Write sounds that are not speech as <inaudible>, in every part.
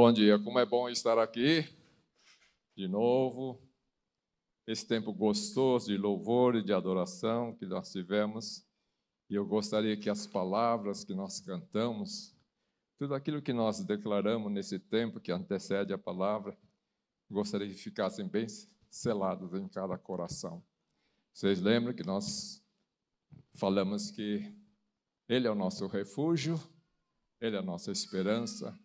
Bom dia, como é bom estar aqui de novo. Esse tempo gostoso de louvor e de adoração que nós tivemos. E eu gostaria que as palavras que nós cantamos, tudo aquilo que nós declaramos nesse tempo que antecede a palavra, gostaria que ficassem bem selados em cada coração. Vocês lembram que nós falamos que Ele é o nosso refúgio, Ele é a nossa esperança,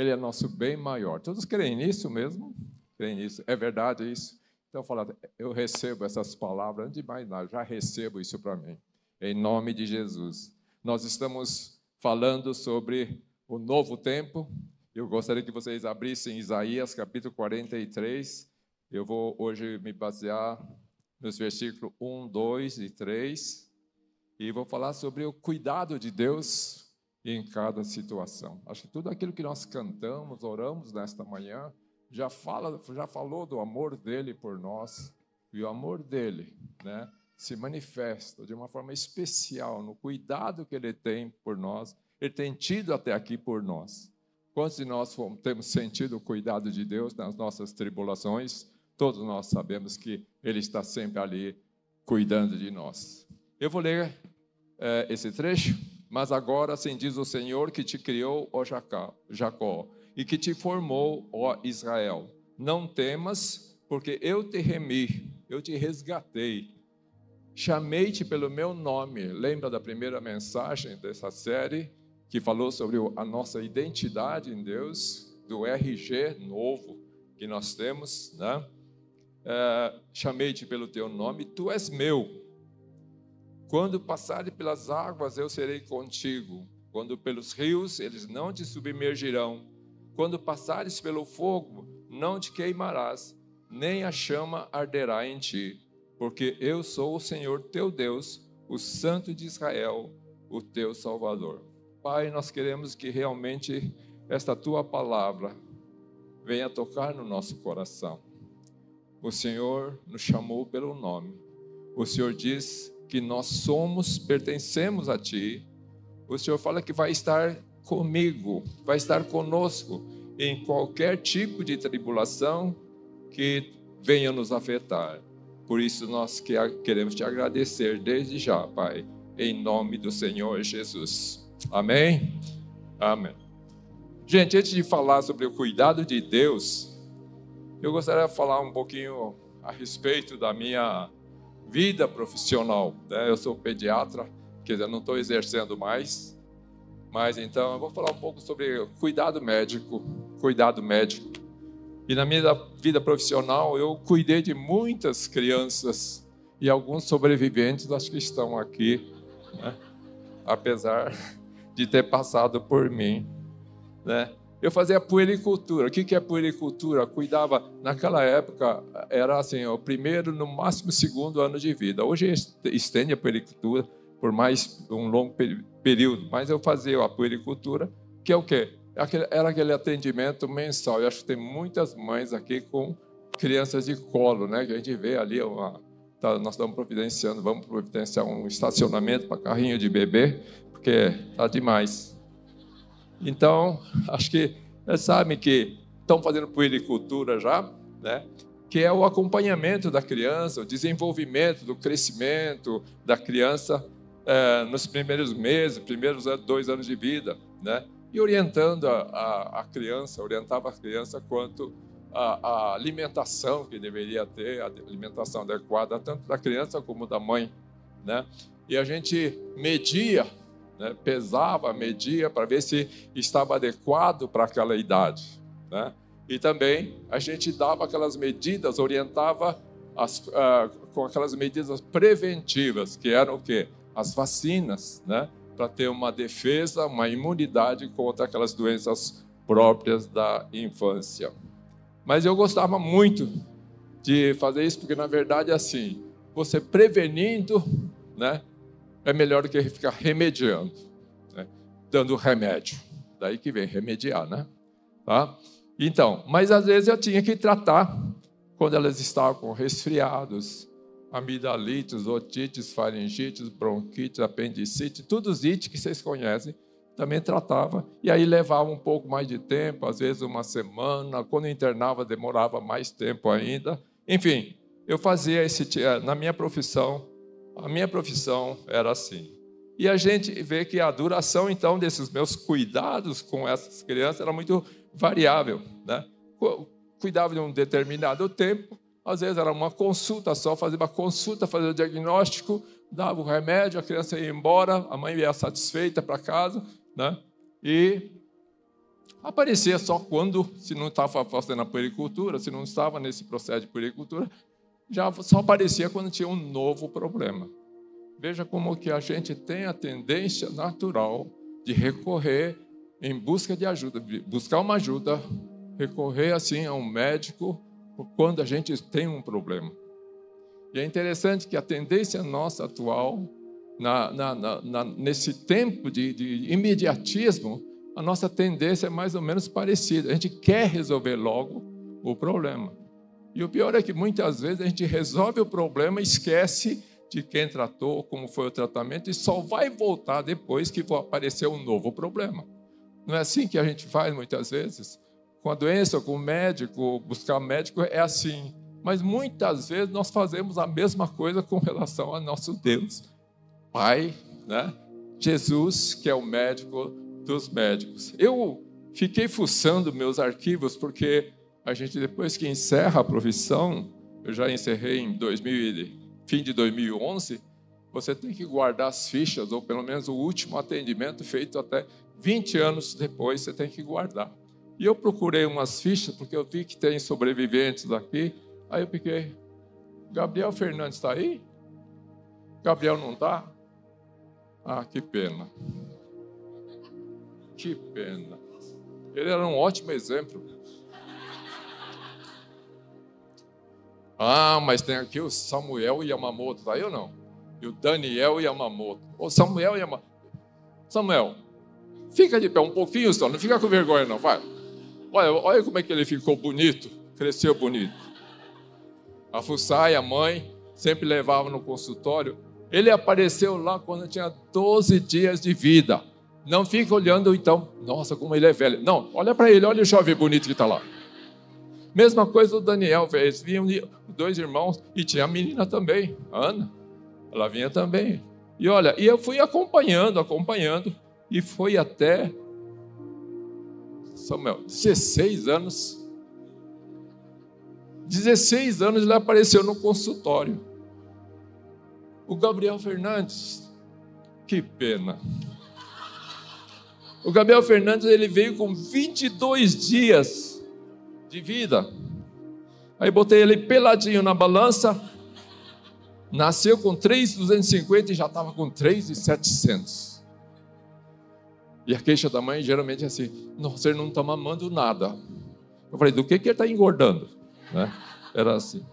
ele é nosso bem maior. Todos creem nisso mesmo? Creem nisso? É verdade isso? Então, fala, eu recebo essas palavras, antes de mais nada, já recebo isso para mim, em nome de Jesus. Nós estamos falando sobre o novo tempo. Eu gostaria que vocês abrissem Isaías capítulo 43. Eu vou hoje me basear nos versículos 1, 2 e 3. E vou falar sobre o cuidado de Deus em cada situação. Acho que tudo aquilo que nós cantamos, oramos nesta manhã, já fala, já falou do amor dele por nós e o amor dele, né, se manifesta de uma forma especial no cuidado que ele tem por nós. Ele tem tido até aqui por nós. Quantos de nós temos sentido o cuidado de Deus nas nossas tribulações? Todos nós sabemos que Ele está sempre ali cuidando de nós. Eu vou ler é, esse trecho mas agora assim diz o Senhor que te criou, ó Jacó, e que te formou, ó Israel. Não temas, porque eu te remi, eu te resgatei. Chamei-te pelo meu nome. Lembra da primeira mensagem dessa série que falou sobre a nossa identidade em Deus, do RG novo que nós temos, né? É, Chamei-te pelo teu nome, tu és meu. Quando passares pelas águas, eu serei contigo. Quando pelos rios, eles não te submergirão. Quando passares pelo fogo, não te queimarás, nem a chama arderá em ti. Porque eu sou o Senhor teu Deus, o Santo de Israel, o teu Salvador. Pai, nós queremos que realmente esta tua palavra venha tocar no nosso coração. O Senhor nos chamou pelo nome. O Senhor diz que nós somos, pertencemos a Ti. O Senhor fala que vai estar comigo, vai estar conosco em qualquer tipo de tribulação que venha nos afetar. Por isso nós queremos te agradecer desde já, Pai, em nome do Senhor Jesus. Amém? Amém. Gente, antes de falar sobre o cuidado de Deus, eu gostaria de falar um pouquinho a respeito da minha vida profissional. Né? Eu sou pediatra, quer dizer, não estou exercendo mais, mas então eu vou falar um pouco sobre cuidado médico, cuidado médico. E na minha vida profissional eu cuidei de muitas crianças e alguns sobreviventes acho que estão aqui, né? apesar de ter passado por mim, né? Eu fazia puericultura. O que é puericultura? Cuidava, naquela época, era assim, o primeiro, no máximo, segundo ano de vida. Hoje estende a puericultura por mais um longo período, mas eu fazia a puericultura, que é o quê? Era aquele atendimento mensal. Eu acho que tem muitas mães aqui com crianças de colo, né? Que a gente vê ali uma, tá, nós estamos providenciando, vamos providenciar um estacionamento para carrinho de bebê, porque tá demais. Então, acho que eles sabem que estão fazendo puericultura já, né? que é o acompanhamento da criança, o desenvolvimento do crescimento da criança é, nos primeiros meses, primeiros dois anos de vida, né? E orientando a, a, a criança, orientava a criança quanto à alimentação que deveria ter, a alimentação adequada tanto da criança como da mãe, né? E a gente media né? pesava, media para ver se estava adequado para aquela idade. Né? E também a gente dava aquelas medidas, orientava as, uh, com aquelas medidas preventivas, que eram o quê? As vacinas, né? para ter uma defesa, uma imunidade contra aquelas doenças próprias da infância. Mas eu gostava muito de fazer isso, porque na verdade é assim, você prevenindo, né, é melhor do que ficar remediando, né? dando remédio. Daí que vem remediar, né? Tá? Então, mas às vezes eu tinha que tratar quando elas estavam com resfriados, amidalites, otites, faringites, bronquites, apendicite, todos os ites que vocês conhecem. também tratava. E aí levava um pouco mais de tempo, às vezes uma semana. Quando internava, demorava mais tempo ainda. Enfim, eu fazia esse. Na minha profissão, a minha profissão era assim. E a gente vê que a duração, então, desses meus cuidados com essas crianças era muito variável. Né? Cuidava de um determinado tempo, às vezes era uma consulta só, fazia uma consulta, fazia o diagnóstico, dava o remédio, a criança ia embora, a mãe ia satisfeita para casa, né? e aparecia só quando, se não estava fazendo a puericultura, se não estava nesse processo de puericultura, já só aparecia quando tinha um novo problema. Veja como que a gente tem a tendência natural de recorrer em busca de ajuda, buscar uma ajuda, recorrer assim a um médico quando a gente tem um problema. E é interessante que a tendência nossa atual, na, na, na, nesse tempo de, de imediatismo, a nossa tendência é mais ou menos parecida. A gente quer resolver logo o problema. E o pior é que muitas vezes a gente resolve o problema esquece de quem tratou, como foi o tratamento, e só vai voltar depois que aparecer um novo problema. Não é assim que a gente faz muitas vezes? Com a doença, com o médico, buscar médico, é assim. Mas muitas vezes nós fazemos a mesma coisa com relação a nosso Deus. Pai, né? Jesus, que é o médico dos médicos. Eu fiquei fuçando meus arquivos porque a gente depois que encerra a profissão, eu já encerrei em 2000 fim de 2011, você tem que guardar as fichas, ou pelo menos o último atendimento feito até 20 anos depois, você tem que guardar. E eu procurei umas fichas, porque eu vi que tem sobreviventes aqui. Aí eu fiquei, Gabriel Fernandes está aí? Gabriel não está? Ah, que pena. Que pena. Ele era um ótimo exemplo. Ah, mas tem aqui o Samuel Yamamoto, tá aí ou não? E o Daniel Yamamoto. O Samuel Yamamoto. Samuel, fica de pé um pouquinho só, não fica com vergonha não, vai. Olha, olha como é que ele ficou bonito, cresceu bonito. A Fussai, a mãe, sempre levava no consultório. Ele apareceu lá quando tinha 12 dias de vida. Não fica olhando então, nossa, como ele é velho. Não, olha para ele, olha o jovem bonito que está lá. Mesma coisa o Daniel fez. Vinham dois irmãos e tinha a menina também, a Ana. Ela vinha também. E olha, e eu fui acompanhando, acompanhando, e foi até Samuel, 16 anos. 16 anos ele apareceu no consultório. O Gabriel Fernandes, que pena. O Gabriel Fernandes ele veio com 22 dias de vida. Aí botei ele peladinho na balança. Nasceu com 3,250 e já estava com 3,700. E a queixa da mãe geralmente é assim: Nossa, ele não está mamando nada. Eu falei: Do que, que ele está engordando? Né? Era assim.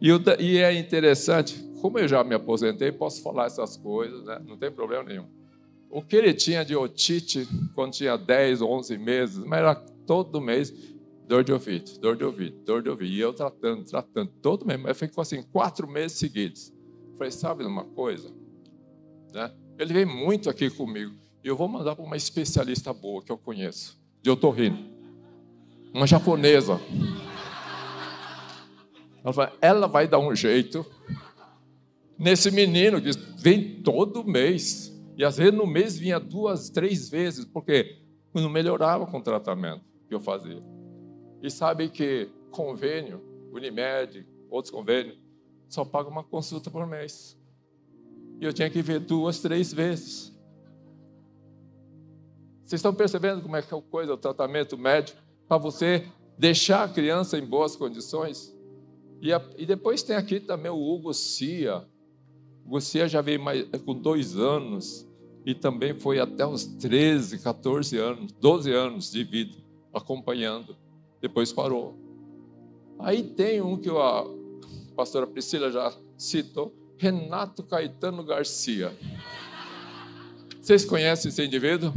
E, e, é interessante, como eu já me aposentei, posso falar essas coisas, né? não tem problema nenhum. O que ele tinha de otite quando tinha 10, 11 meses, mas era todo mês, dor de ouvido, dor de ouvido, dor de ouvido. E eu tratando, tratando, todo mês. Mas ficou assim, quatro meses seguidos. Falei, sabe uma coisa? Né? Ele vem muito aqui comigo. E eu vou mandar para uma especialista boa que eu conheço, de otorrino. Uma japonesa. Ela, falou, ela vai dar um jeito nesse menino que vem todo mês. E às vezes no mês vinha duas, três vezes, porque não melhorava com o tratamento que eu fazia. E sabe que convênio, Unimed, outros convênios, só paga uma consulta por mês. E eu tinha que ver duas, três vezes. Vocês estão percebendo como é que é a coisa, o tratamento médico, para você deixar a criança em boas condições? E, a, e depois tem aqui também o Hugo Cia. O Hugo Cia já veio mais, com dois anos e também foi até os 13, 14 anos, 12 anos de vida, acompanhando depois parou. Aí tem um que a pastora Priscila já citou, Renato Caetano Garcia. Vocês conhecem esse indivíduo?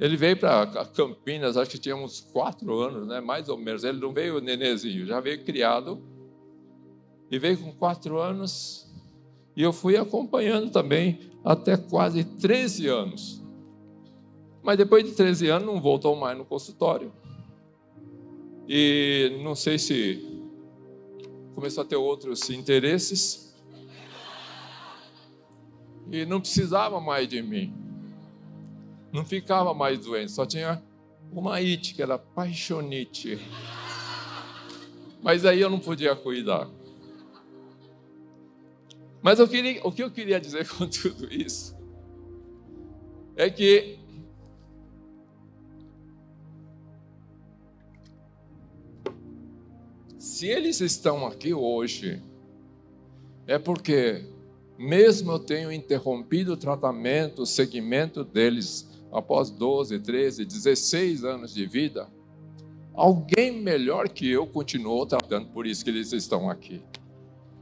Ele veio para Campinas, acho que tinha uns quatro anos, né? mais ou menos. Ele não veio nenezinho, já veio criado. E veio com quatro anos. E eu fui acompanhando também até quase 13 anos. Mas depois de 13 anos não voltou mais no consultório. E não sei se começou a ter outros interesses. E não precisava mais de mim. Não ficava mais doente, só tinha uma it, que era paixonite. Mas aí eu não podia cuidar. Mas eu queria, o que eu queria dizer <laughs> com tudo isso é que se eles estão aqui hoje, é porque, mesmo eu tenho interrompido o tratamento, o segmento deles, após 12, 13, 16 anos de vida, alguém melhor que eu continuou tratando, por isso que eles estão aqui.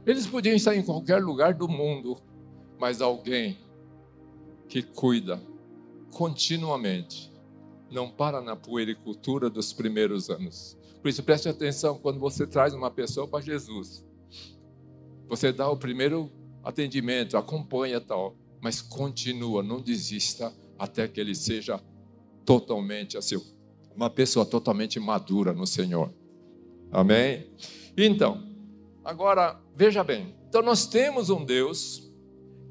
Eles podiam estar em qualquer lugar do mundo, mas alguém que cuida continuamente, não para na puericultura dos primeiros anos. Por isso, preste atenção quando você traz uma pessoa para Jesus. Você dá o primeiro atendimento, acompanha tal, mas continua, não desista até que ele seja totalmente assim, uma pessoa totalmente madura no Senhor. Amém? Então, agora veja bem. Então nós temos um Deus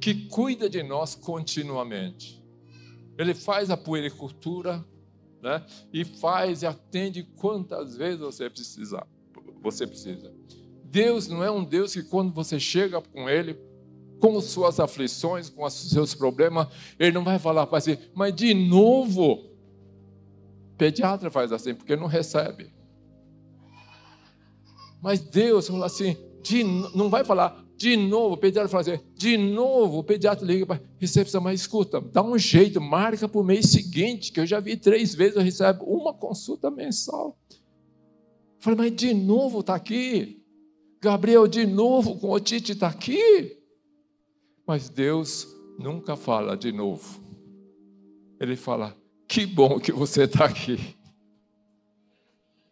que cuida de nós continuamente. Ele faz a puericultura, né? E faz e atende quantas vezes você precisar. Você precisa. Deus não é um Deus que quando você chega com ele, com as suas aflições, com os seus problemas, ele não vai falar para você, mas de novo. Pediatra faz assim, porque não recebe. Mas Deus fala assim, de, não vai falar de novo, o pediatra fala assim, de novo, o pediatra liga para recepção, mas escuta, dá um jeito, marca para o mês seguinte, que eu já vi três vezes, eu recebo uma consulta mensal. Falei, mas de novo está aqui? Gabriel, de novo com otite está aqui? Mas Deus nunca fala de novo. Ele fala, que bom que você está aqui.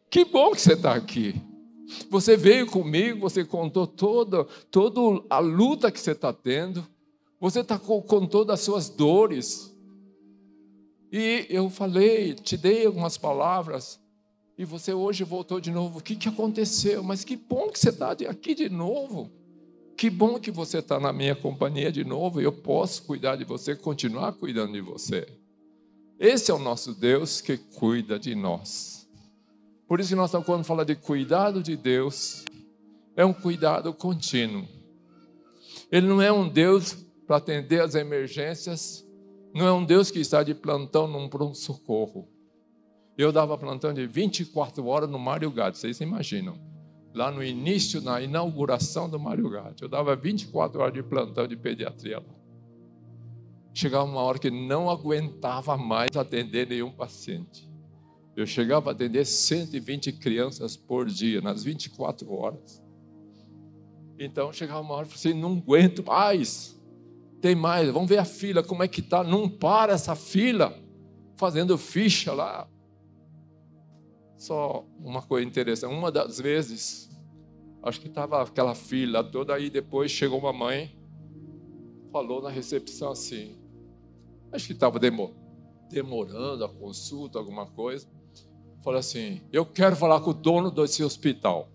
Que bom que você está aqui. Você veio comigo, você contou toda, toda a luta que você está tendo. Você tá, contou das suas dores. E eu falei, te dei algumas palavras. E você hoje voltou de novo. O que, que aconteceu? Mas que bom que você está aqui de novo. Que bom que você está na minha companhia de novo. E eu posso cuidar de você, continuar cuidando de você. Esse é o nosso Deus que cuida de nós. Por isso que nós estamos quando de cuidado de Deus, é um cuidado contínuo. Ele não é um Deus para atender as emergências, não é um Deus que está de plantão num pronto-socorro. Eu dava plantão de 24 horas no Mário Gatti, vocês imaginam. Lá no início, na inauguração do Mário Gatti, eu dava 24 horas de plantão de pediatria lá. Chegava uma hora que não aguentava mais atender nenhum paciente. Eu chegava a atender 120 crianças por dia, nas 24 horas. Então chegava uma hora e falei assim: não aguento mais. Tem mais, vamos ver a fila, como é que está. Não para essa fila, fazendo ficha lá. Só uma coisa interessante, uma das vezes, acho que estava aquela fila toda, aí depois chegou uma mãe, falou na recepção assim, acho que estava demorando a consulta, alguma coisa falou assim: Eu quero falar com o dono desse hospital.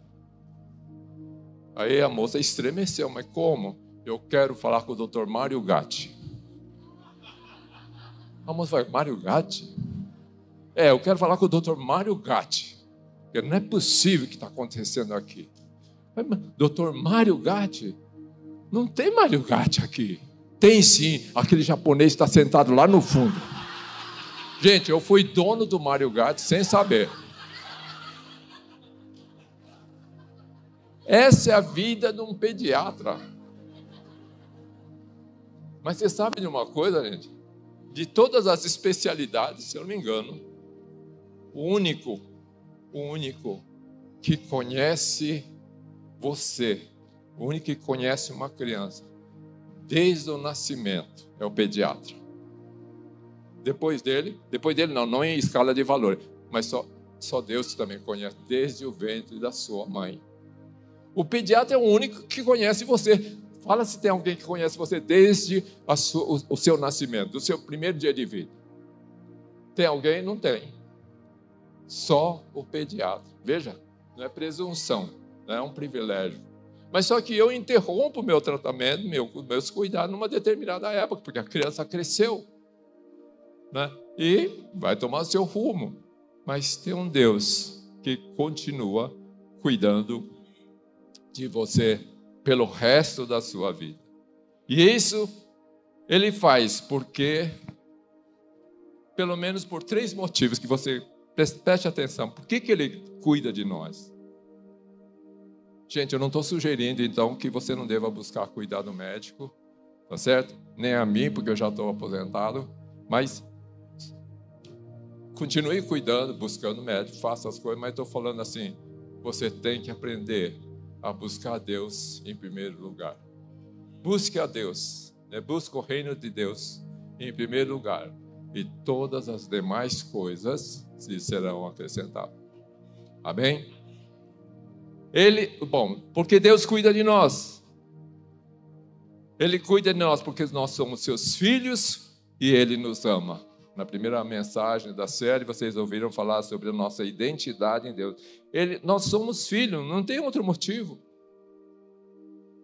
Aí a moça estremeceu, mas como? Eu quero falar com o doutor Mário Gatti. A moça falou: Mário Gatti? É, eu quero falar com o doutor Mário Gatti. Porque não é possível o que está acontecendo aqui. Doutor Mário Gatti? Não tem Mário Gatti aqui. Tem sim, aquele japonês está sentado lá no fundo. Gente, eu fui dono do Mario Gatti sem saber. Essa é a vida de um pediatra. Mas você sabe de uma coisa, gente? De todas as especialidades, se eu não me engano, o único, o único que conhece você, o único que conhece uma criança desde o nascimento é o pediatra. Depois dele, depois dele não, não em escala de valor, mas só, só Deus também conhece, desde o ventre da sua mãe. O pediatra é o único que conhece você. Fala se tem alguém que conhece você desde sua, o, o seu nascimento, do seu primeiro dia de vida. Tem alguém? Não tem. Só o pediatra. Veja, não é presunção, não é um privilégio. Mas só que eu interrompo meu tratamento, meu, meus cuidados numa determinada época, porque a criança cresceu. Né? E vai tomar seu rumo. Mas tem um Deus que continua cuidando de você pelo resto da sua vida. E isso ele faz porque, pelo menos por três motivos que você preste atenção. Por que, que ele cuida de nós? Gente, eu não estou sugerindo então que você não deva buscar cuidado médico, tá certo? Nem a mim, porque eu já estou aposentado, mas continue cuidando, buscando médico, faça as coisas, mas estou falando assim: você tem que aprender a buscar a Deus em primeiro lugar. Busque a Deus, né? busque o reino de Deus em primeiro lugar, e todas as demais coisas se serão acrescentadas. Amém? Ele, bom, porque Deus cuida de nós. Ele cuida de nós porque nós somos seus filhos e ele nos ama. Na primeira mensagem da série, vocês ouviram falar sobre a nossa identidade em Deus. Ele, nós somos filhos, não tem outro motivo.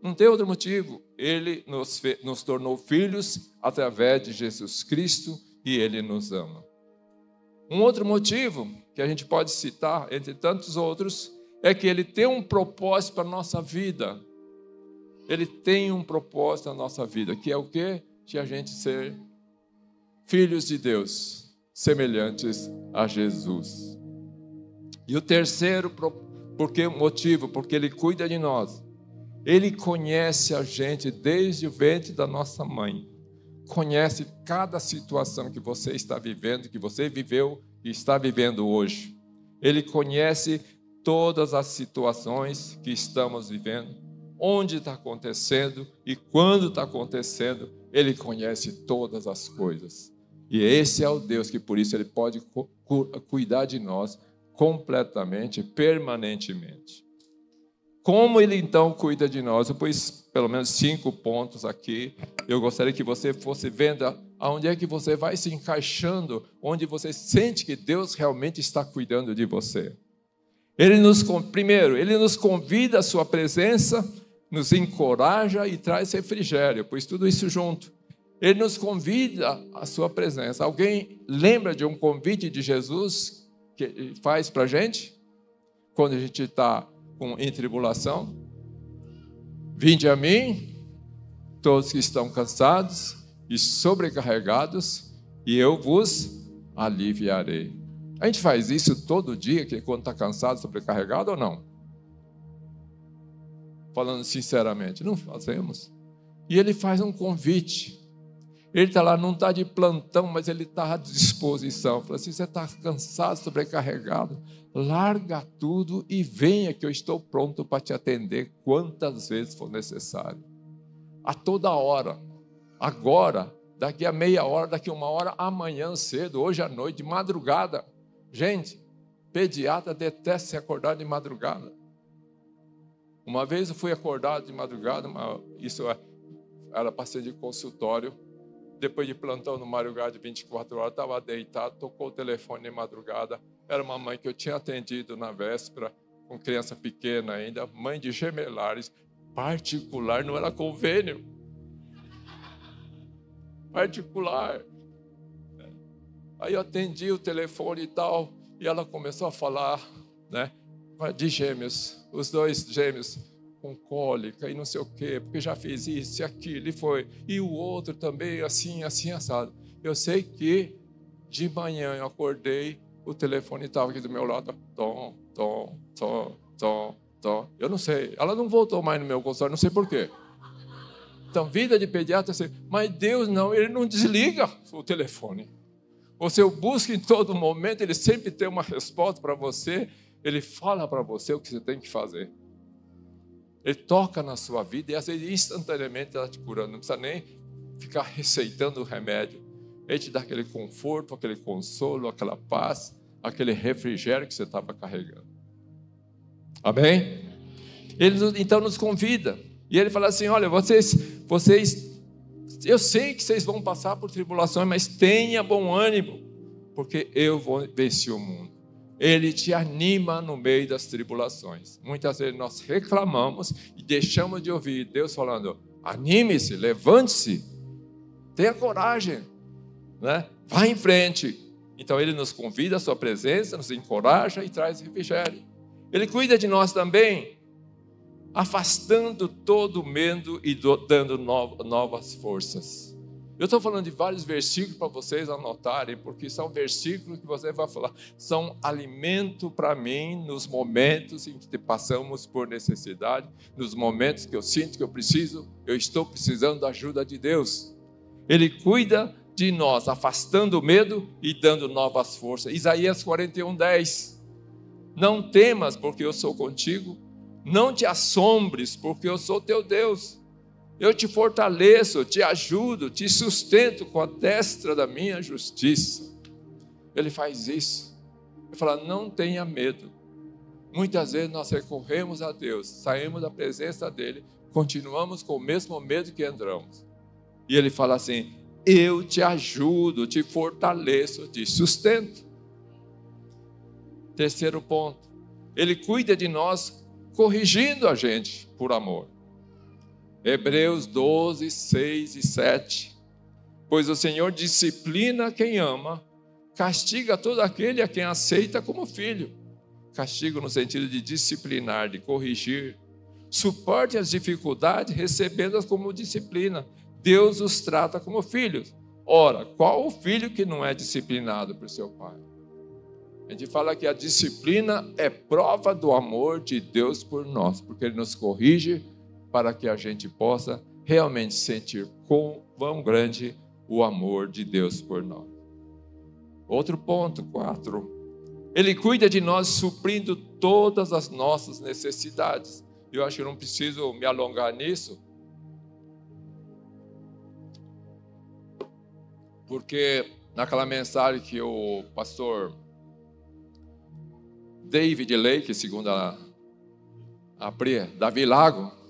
Não tem outro motivo. Ele nos, nos tornou filhos através de Jesus Cristo e ele nos ama. Um outro motivo que a gente pode citar, entre tantos outros, é que ele tem um propósito para a nossa vida. Ele tem um propósito na nossa vida, que é o quê? De a gente ser filhos de Deus, semelhantes a Jesus. E o terceiro porque motivo, porque ele cuida de nós. Ele conhece a gente desde o ventre da nossa mãe. Conhece cada situação que você está vivendo, que você viveu e está vivendo hoje. Ele conhece todas as situações que estamos vivendo, onde está acontecendo e quando está acontecendo, Ele conhece todas as coisas. E esse é o Deus que, por isso, Ele pode cuidar de nós completamente, permanentemente. Como Ele então cuida de nós? Eu pus pelo menos cinco pontos aqui. Eu gostaria que você fosse vendo aonde é que você vai se encaixando, onde você sente que Deus realmente está cuidando de você. Ele nos, primeiro, ele nos convida à sua presença, nos encoraja e traz refrigério, pois tudo isso junto. Ele nos convida à sua presença. Alguém lembra de um convite de Jesus que ele faz para a gente? Quando a gente está em tribulação? Vinde a mim, todos que estão cansados e sobrecarregados, e eu vos aliviarei. A gente faz isso todo dia, que quando está cansado, sobrecarregado ou não? Falando sinceramente, não fazemos. E ele faz um convite. Ele está lá, não está de plantão, mas ele está à disposição. Fala assim: você está cansado, sobrecarregado, larga tudo e venha, que eu estou pronto para te atender quantas vezes for necessário. A toda hora. Agora, daqui a meia hora, daqui a uma hora, amanhã cedo, hoje à noite, de madrugada. Gente, pediatra detesta se acordar de madrugada. Uma vez eu fui acordado de madrugada, isso é, era para ser de consultório. Depois de plantão no madrugada de 24 horas, estava deitado, tocou o telefone de madrugada. Era uma mãe que eu tinha atendido na véspera, com criança pequena ainda, mãe de gemelares, particular, não era convênio. Particular. Aí eu atendi o telefone e tal, e ela começou a falar, né, de gêmeos, os dois gêmeos com cólica e não sei o quê, porque já fez isso e aquilo e foi. E o outro também, assim, assim, assado. Eu sei que de manhã eu acordei, o telefone estava aqui do meu lado, tom, tom, tom, tom, tom. Eu não sei. Ela não voltou mais no meu consultório, não sei porquê. Então, vida de pediatra, mas Deus não, ele não desliga o telefone. Você o busca em todo momento, ele sempre tem uma resposta para você, ele fala para você o que você tem que fazer. Ele toca na sua vida e às vezes instantaneamente está te curando, não precisa nem ficar receitando o remédio. Ele te dá aquele conforto, aquele consolo, aquela paz, aquele refrigério que você estava carregando. Amém? Ele então nos convida. E ele fala assim: olha, vocês, vocês, eu sei que vocês vão passar por tribulações, mas tenha bom ânimo, porque eu vou vencer o mundo. Ele te anima no meio das tribulações. Muitas vezes nós reclamamos e deixamos de ouvir Deus falando: anime-se, levante-se, tenha coragem, né? vá em frente. Então ele nos convida à sua presença, nos encoraja e traz refrigério. Ele cuida de nós também, afastando todo o medo e dando novas forças. Eu estou falando de vários versículos para vocês anotarem, porque são versículos que você vai falar, são alimento para mim nos momentos em que passamos por necessidade, nos momentos que eu sinto que eu preciso, eu estou precisando da ajuda de Deus. Ele cuida de nós, afastando o medo e dando novas forças. Isaías 41, 10. Não temas, porque eu sou contigo. Não te assombres, porque eu sou teu Deus. Eu te fortaleço, te ajudo, te sustento com a destra da minha justiça. Ele faz isso. Ele fala: não tenha medo. Muitas vezes nós recorremos a Deus, saímos da presença dEle, continuamos com o mesmo medo que entramos. E Ele fala assim: eu te ajudo, te fortaleço, te sustento. Terceiro ponto, ele cuida de nós corrigindo a gente por amor. Hebreus 12, 6 e 7. Pois o Senhor disciplina quem ama, castiga todo aquele a quem aceita como filho. Castigo no sentido de disciplinar, de corrigir. Suporte as dificuldades, recebendo-as como disciplina. Deus os trata como filhos. Ora, qual o filho que não é disciplinado por seu pai? A gente fala que a disciplina é prova do amor de Deus por nós, porque Ele nos corrige para que a gente possa realmente sentir quão grande o amor de Deus por nós. Outro ponto, quatro. Ele cuida de nós suprindo todas as nossas necessidades. Eu acho que não preciso me alongar nisso, porque naquela mensagem que o pastor David Lake, segundo a, a Pri, Davi Lago,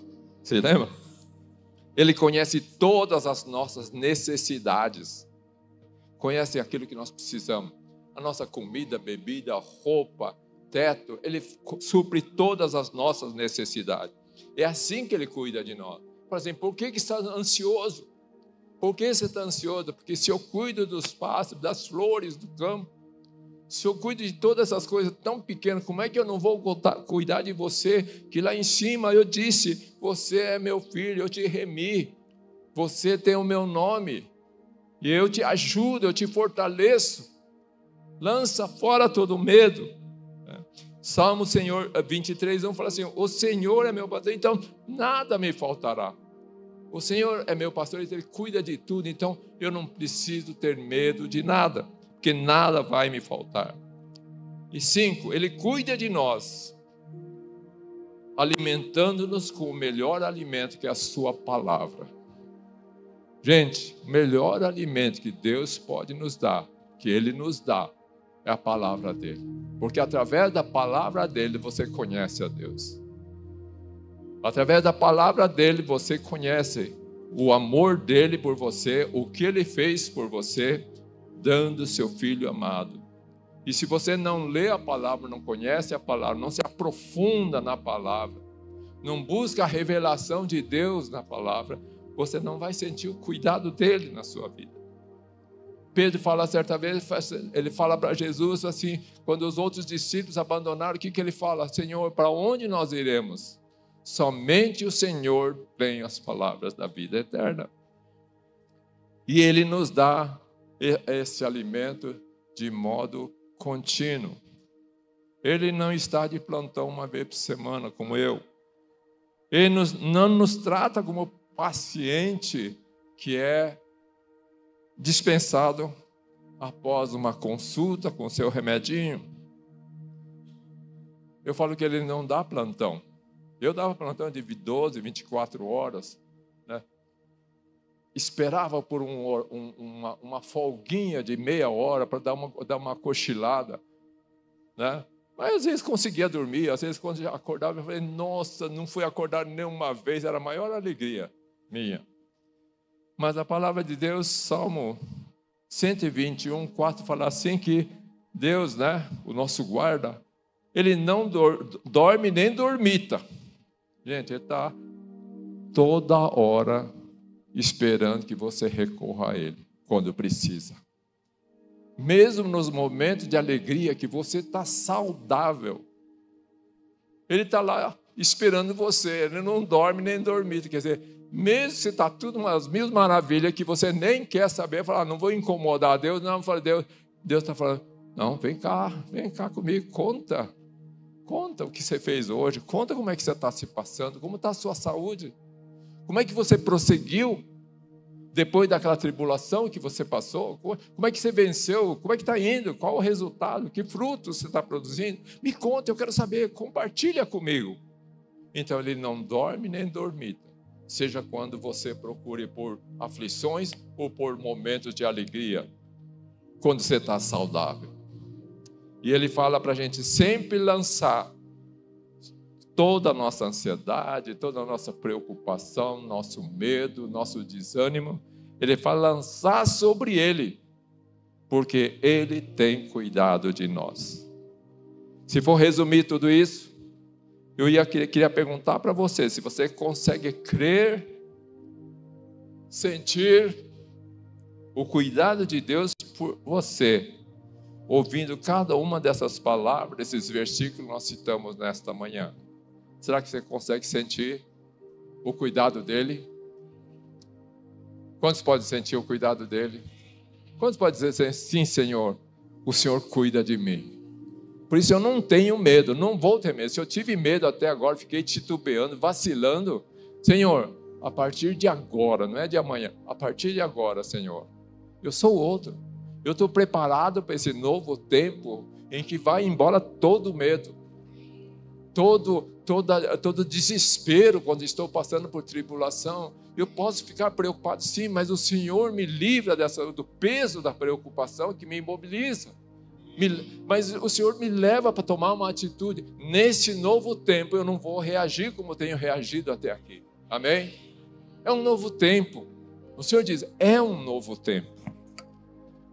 você lembra? Ele conhece todas as nossas necessidades, conhece aquilo que nós precisamos, a nossa comida, bebida, roupa, teto, ele supre todas as nossas necessidades. É assim que ele cuida de nós. Por exemplo, por que, que está ansioso? Por que você está ansioso? Porque se eu cuido dos pássaros, das flores do campo, se eu cuido de todas essas coisas tão pequenas, como é que eu não vou cuidar de você? Que lá em cima eu disse: Você é meu filho, eu te remi, você tem o meu nome, e eu te ajudo, eu te fortaleço. Lança fora todo medo. É. Salmo Senhor 23, 1 fala assim: O Senhor é meu pastor, então nada me faltará. O Senhor é meu pastor, Ele cuida de tudo, então eu não preciso ter medo de nada, porque nada vai me faltar. E cinco, Ele cuida de nós, alimentando-nos com o melhor alimento que é a Sua palavra. Gente, o melhor alimento que Deus pode nos dar, que Ele nos dá, é a palavra dele. Porque através da palavra dele você conhece a Deus. Através da palavra dele, você conhece o amor dele por você, o que ele fez por você, dando seu filho amado. E se você não lê a palavra, não conhece a palavra, não se aprofunda na palavra, não busca a revelação de Deus na palavra, você não vai sentir o cuidado dele na sua vida. Pedro fala certa vez, ele fala para Jesus assim, quando os outros discípulos abandonaram, o que, que ele fala? Senhor, para onde nós iremos? Somente o Senhor tem as palavras da vida eterna. E Ele nos dá esse alimento de modo contínuo. Ele não está de plantão uma vez por semana, como eu. Ele nos, não nos trata como paciente que é dispensado após uma consulta com seu remedinho. Eu falo que ele não dá plantão. Eu dava plantão de 12, 24 horas. Esperava por um, um, uma, uma folguinha de meia hora para dar uma, dar uma cochilada. Né? Mas às vezes conseguia dormir, às vezes quando acordava, eu falei, nossa, não fui acordar nenhuma vez, era a maior alegria minha. Mas a palavra de Deus, Salmo 121, 4, fala assim que Deus, né, o nosso guarda, ele não dorme nem dormita. Gente, ele está toda hora esperando que você recorra a ele quando precisa mesmo nos momentos de alegria que você está saudável. Ele está lá esperando você, ele não dorme nem dormir. Quer dizer, mesmo se está tudo umas mil maravilhas que você nem quer saber, falar, não vou incomodar Deus, não, Deus, Deus está falando, não, vem cá, vem cá comigo, conta. Conta o que você fez hoje, conta como é que você está se passando, como está a sua saúde, como é que você prosseguiu depois daquela tribulação que você passou? Como é que você venceu? Como é que está indo? Qual o resultado? Que frutos você está produzindo? Me conta, eu quero saber, compartilha comigo. Então ele não dorme nem dormita, seja quando você procure por aflições ou por momentos de alegria, quando você está saudável. E ele fala para a gente sempre lançar toda a nossa ansiedade, toda a nossa preocupação, nosso medo, nosso desânimo, ele fala lançar sobre ele, porque ele tem cuidado de nós. Se for resumir tudo isso, eu ia, queria perguntar para você se você consegue crer, sentir o cuidado de Deus por você, ouvindo cada uma dessas palavras, desses versículos que nós citamos nesta manhã. Será que você consegue sentir o cuidado dele? Quantos podem sentir o cuidado dele? Quantos podem dizer sim, Senhor, o Senhor cuida de mim? Por isso eu não tenho medo, não vou ter medo. Se eu tive medo até agora, fiquei titubeando, vacilando, Senhor, a partir de agora, não é de amanhã, a partir de agora, Senhor, eu sou outro. Eu estou preparado para esse novo tempo em que vai embora todo medo, todo, toda, todo desespero quando estou passando por tribulação. Eu posso ficar preocupado, sim, mas o Senhor me livra dessa, do peso da preocupação que me imobiliza. Me, mas o Senhor me leva para tomar uma atitude. Nesse novo tempo, eu não vou reagir como tenho reagido até aqui. Amém? É um novo tempo. O Senhor diz: é um novo tempo.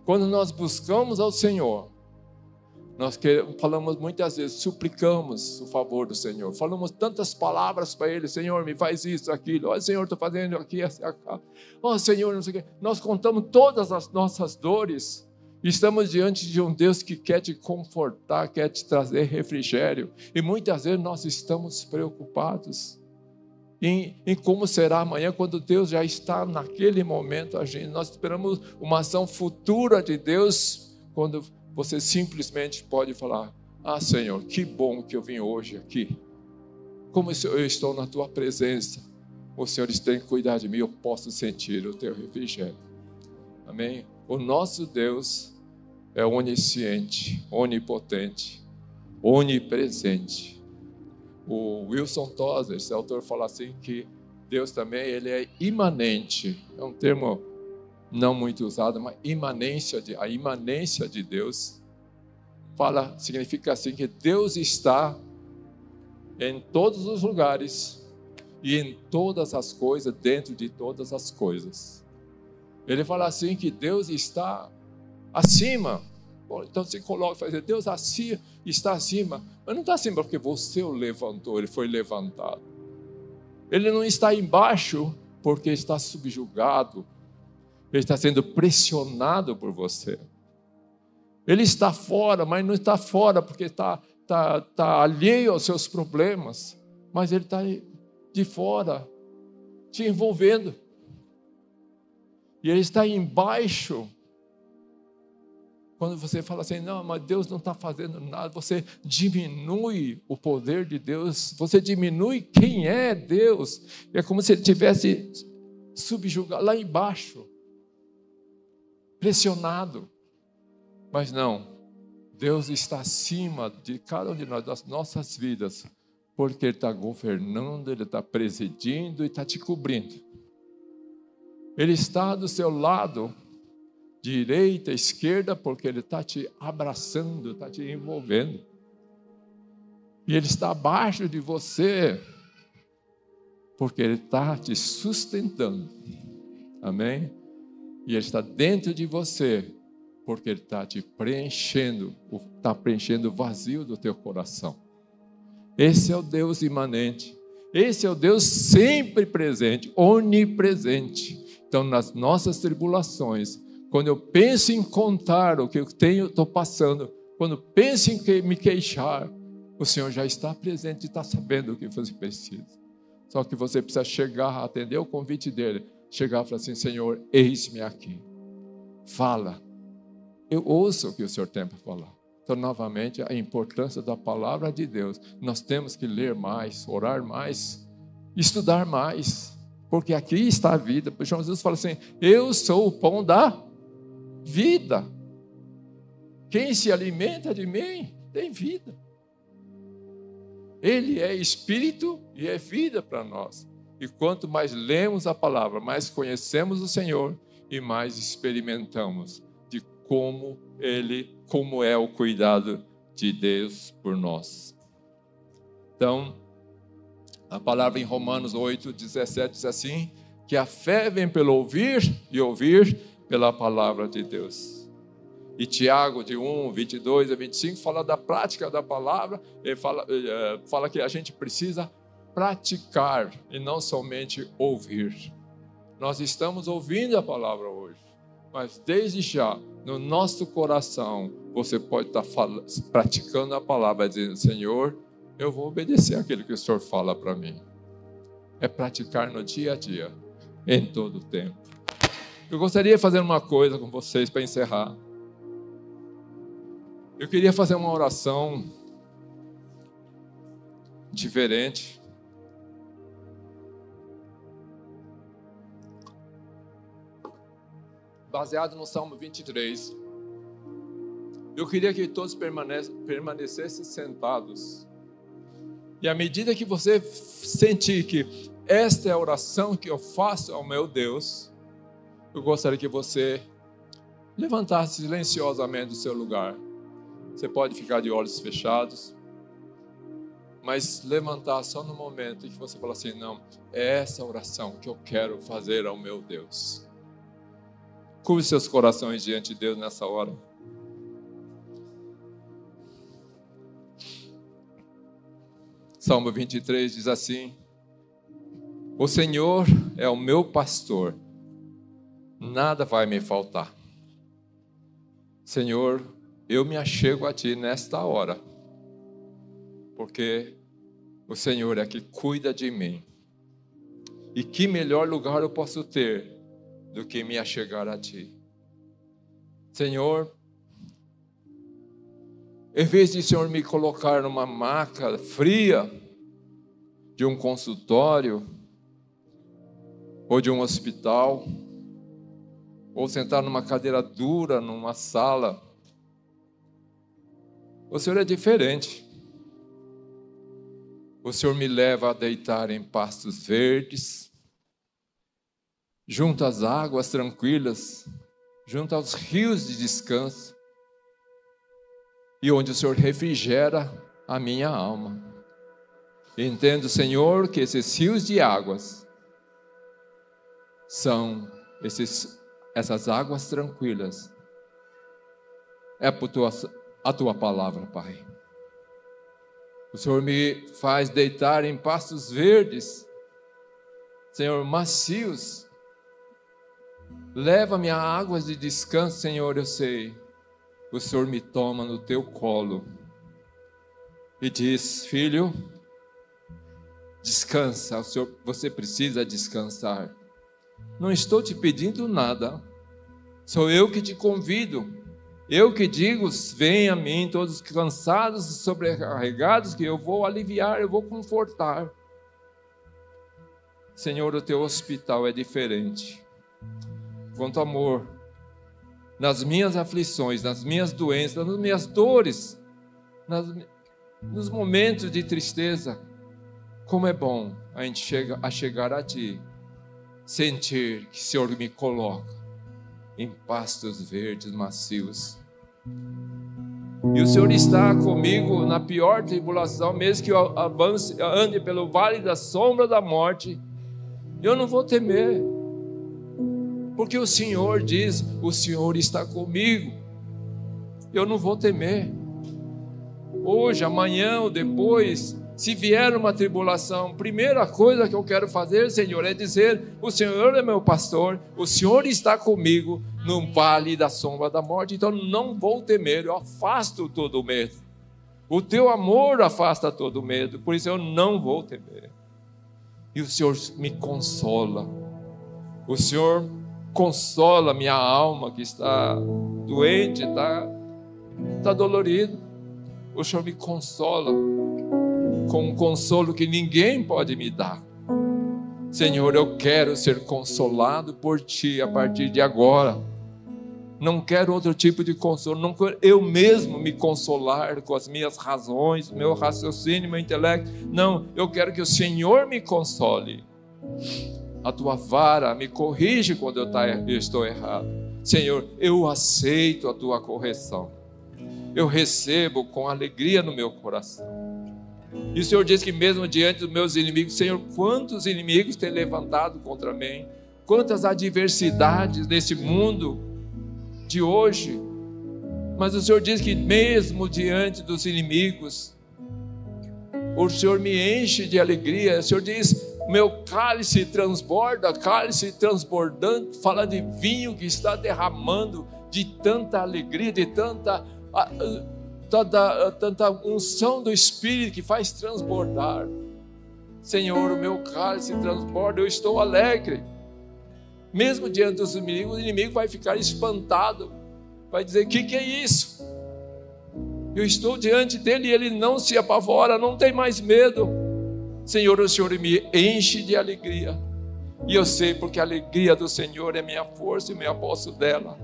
Quando nós buscamos ao Senhor, nós falamos muitas vezes, suplicamos o favor do Senhor. Falamos tantas palavras para Ele, Senhor, me faz isso, aquilo. Ó, Senhor, estou fazendo aqui, acá. Ó, Senhor, não sei o quê. Nós contamos todas as nossas dores. Estamos diante de um Deus que quer te confortar, quer te trazer refrigério. E muitas vezes nós estamos preocupados em, em, como será amanhã, quando Deus já está naquele momento agindo. Nós esperamos uma ação futura de Deus quando você simplesmente pode falar: Ah, Senhor, que bom que eu vim hoje aqui. Como eu estou na tua presença, o Senhor tem que cuidar de mim, eu posso sentir o teu refrigério. Amém? O nosso Deus é onisciente, onipotente, onipresente. O Wilson Tozer, esse autor, fala assim que Deus também ele é imanente. É um termo não muito usada, mas imanência de, a imanência de Deus fala significa assim que Deus está em todos os lugares e em todas as coisas, dentro de todas as coisas. Ele fala assim que Deus está acima. Bom, então se coloca e fala, Deus acima, está acima, mas não está acima porque você o levantou, ele foi levantado. Ele não está embaixo porque está subjugado, ele está sendo pressionado por você. Ele está fora, mas não está fora porque está, está, está alheio aos seus problemas. Mas ele está de fora, te envolvendo. E ele está embaixo. Quando você fala assim, não, mas Deus não está fazendo nada, você diminui o poder de Deus, você diminui quem é Deus. É como se ele tivesse subjugado lá embaixo pressionado. Mas não, Deus está acima de cada um de nós, das nossas vidas, porque Ele está governando, Ele está presidindo e está te cobrindo. Ele está do seu lado, direita, esquerda, porque Ele está te abraçando, está te envolvendo. E Ele está abaixo de você, porque Ele está te sustentando. Amém? E Ele está dentro de você, porque Ele está te preenchendo, está preenchendo o vazio do teu coração. Esse é o Deus imanente. Esse é o Deus sempre presente, onipresente. Então, nas nossas tribulações, quando eu penso em contar o que eu tenho, estou passando, quando penso em me queixar, o Senhor já está presente e está sabendo o que você precisa. Só que você precisa chegar, atender o convite dele, chegar e falar assim: Senhor, eis-me aqui. Fala. Eu ouço o que o Senhor tem para falar. Então, novamente, a importância da palavra de Deus. Nós temos que ler mais, orar mais, estudar mais, porque aqui está a vida. João Jesus fala assim: Eu sou o pão da vida. Quem se alimenta de mim tem vida. Ele é espírito e é vida para nós. E quanto mais lemos a palavra, mais conhecemos o Senhor e mais experimentamos de como ele, como é o cuidado de Deus por nós. Então, a palavra em Romanos 8, 17 diz assim: que a fé vem pelo ouvir e ouvir pela palavra de Deus. E Tiago, de 1, 22 a 25, fala da prática da palavra, ele fala, eh, fala que a gente precisa praticar e não somente ouvir. Nós estamos ouvindo a palavra hoje, mas desde já, no nosso coração, você pode estar falando, praticando a palavra, dizendo: Senhor, eu vou obedecer aquilo que o Senhor fala para mim. É praticar no dia a dia, em todo o tempo. Eu gostaria de fazer uma coisa com vocês para encerrar. Eu queria fazer uma oração diferente. Baseado no Salmo 23. Eu queria que todos permanecessem sentados. E à medida que você sentir que esta é a oração que eu faço ao meu Deus, eu gostaria que você levantasse silenciosamente do seu lugar. Você pode ficar de olhos fechados, mas levantar só no momento em que você fala assim: não, é essa oração que eu quero fazer ao meu Deus. Curve seus corações diante de Deus nessa hora. Salmo 23 diz assim: O Senhor é o meu pastor nada vai me faltar. Senhor, eu me achego a Ti nesta hora, porque o Senhor é que cuida de mim. E que melhor lugar eu posso ter do que me achegar a Ti? Senhor, em vez de Senhor me colocar numa maca fria de um consultório ou de um hospital, ou sentar numa cadeira dura, numa sala. O Senhor é diferente. O Senhor me leva a deitar em pastos verdes, junto às águas tranquilas, junto aos rios de descanso, e onde o Senhor refrigera a minha alma. Entendo, Senhor, que esses rios de águas são esses essas águas tranquilas, é por tua, a tua palavra, Pai. O Senhor me faz deitar em pastos verdes, Senhor, macios. Leva-me a águas de descanso, Senhor, eu sei. O Senhor me toma no teu colo e diz: Filho, descansa, o Senhor, você precisa descansar. Não estou te pedindo nada, sou eu que te convido. Eu que digo: venha a mim, todos cansados e sobrecarregados, que eu vou aliviar, eu vou confortar. Senhor, o teu hospital é diferente. Quanto amor, nas minhas aflições, nas minhas doenças, nas minhas dores, nas, nos momentos de tristeza, como é bom a gente chega, a chegar a Ti sentir que o Senhor me coloca em pastos verdes macios. E o Senhor está comigo na pior tribulação, mesmo que eu avance, ande pelo vale da sombra da morte, eu não vou temer. Porque o Senhor diz: O Senhor está comigo. Eu não vou temer. Hoje, amanhã ou depois, se vier uma tribulação, primeira coisa que eu quero fazer, Senhor, é dizer: O Senhor é meu pastor, o Senhor está comigo no vale da sombra da morte, então não vou temer, eu afasto todo o medo. O teu amor afasta todo o medo, por isso eu não vou temer. E o Senhor me consola. O Senhor consola minha alma que está doente, está, está dolorido. O Senhor me consola com um consolo que ninguém pode me dar. Senhor, eu quero ser consolado por Ti a partir de agora. Não quero outro tipo de consolo, não quero eu mesmo me consolar com as minhas razões, meu raciocínio, meu intelecto. Não, eu quero que o Senhor me console. A tua vara me corrige quando eu, tá, eu estou errado. Senhor, eu aceito a tua correção. Eu recebo com alegria no meu coração. E o Senhor diz que mesmo diante dos meus inimigos, Senhor, quantos inimigos tem levantado contra mim? Quantas adversidades nesse mundo de hoje? Mas o Senhor diz que mesmo diante dos inimigos, o Senhor me enche de alegria. O Senhor diz: meu cálice transborda, cálice transbordando, fala de vinho que está derramando de tanta alegria, de tanta tanta, tanta unção do Espírito que faz transbordar. Senhor, o meu cálice transborda, eu estou alegre. Mesmo diante dos inimigos, o inimigo vai ficar espantado, vai dizer: O que, que é isso? Eu estou diante dele e ele não se apavora, não tem mais medo. Senhor, o Senhor me enche de alegria. E eu sei porque a alegria do Senhor é minha força e me aposto dela.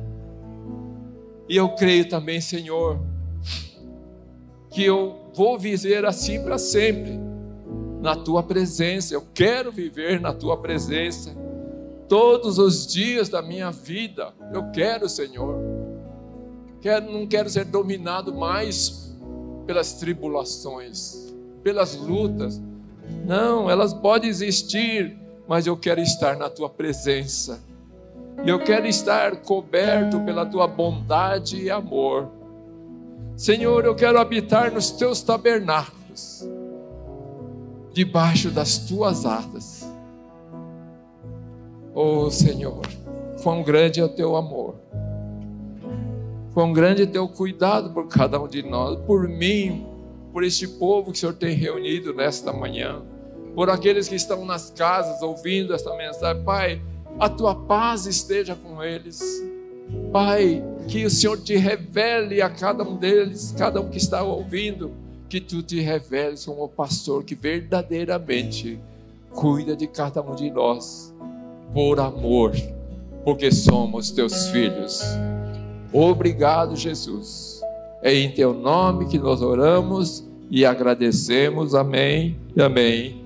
E eu creio também, Senhor, que eu vou viver assim para sempre, na tua presença. Eu quero viver na tua presença todos os dias da minha vida. Eu quero, Senhor. Quero, não quero ser dominado mais pelas tribulações, pelas lutas. Não, elas podem existir, mas eu quero estar na tua presença. E eu quero estar coberto pela tua bondade e amor. Senhor, eu quero habitar nos teus tabernáculos, debaixo das tuas asas. Oh Senhor, quão grande é o teu amor, quão grande é o teu cuidado por cada um de nós, por mim, por este povo que o Senhor tem reunido nesta manhã, por aqueles que estão nas casas ouvindo esta mensagem. Pai, a tua paz esteja com eles. Pai, que o Senhor te revele a cada um deles, cada um que está ouvindo, que tu te reveles como o pastor que verdadeiramente cuida de cada um de nós, por amor, porque somos teus filhos. Obrigado, Jesus. É em teu nome que nós oramos e agradecemos. Amém e amém.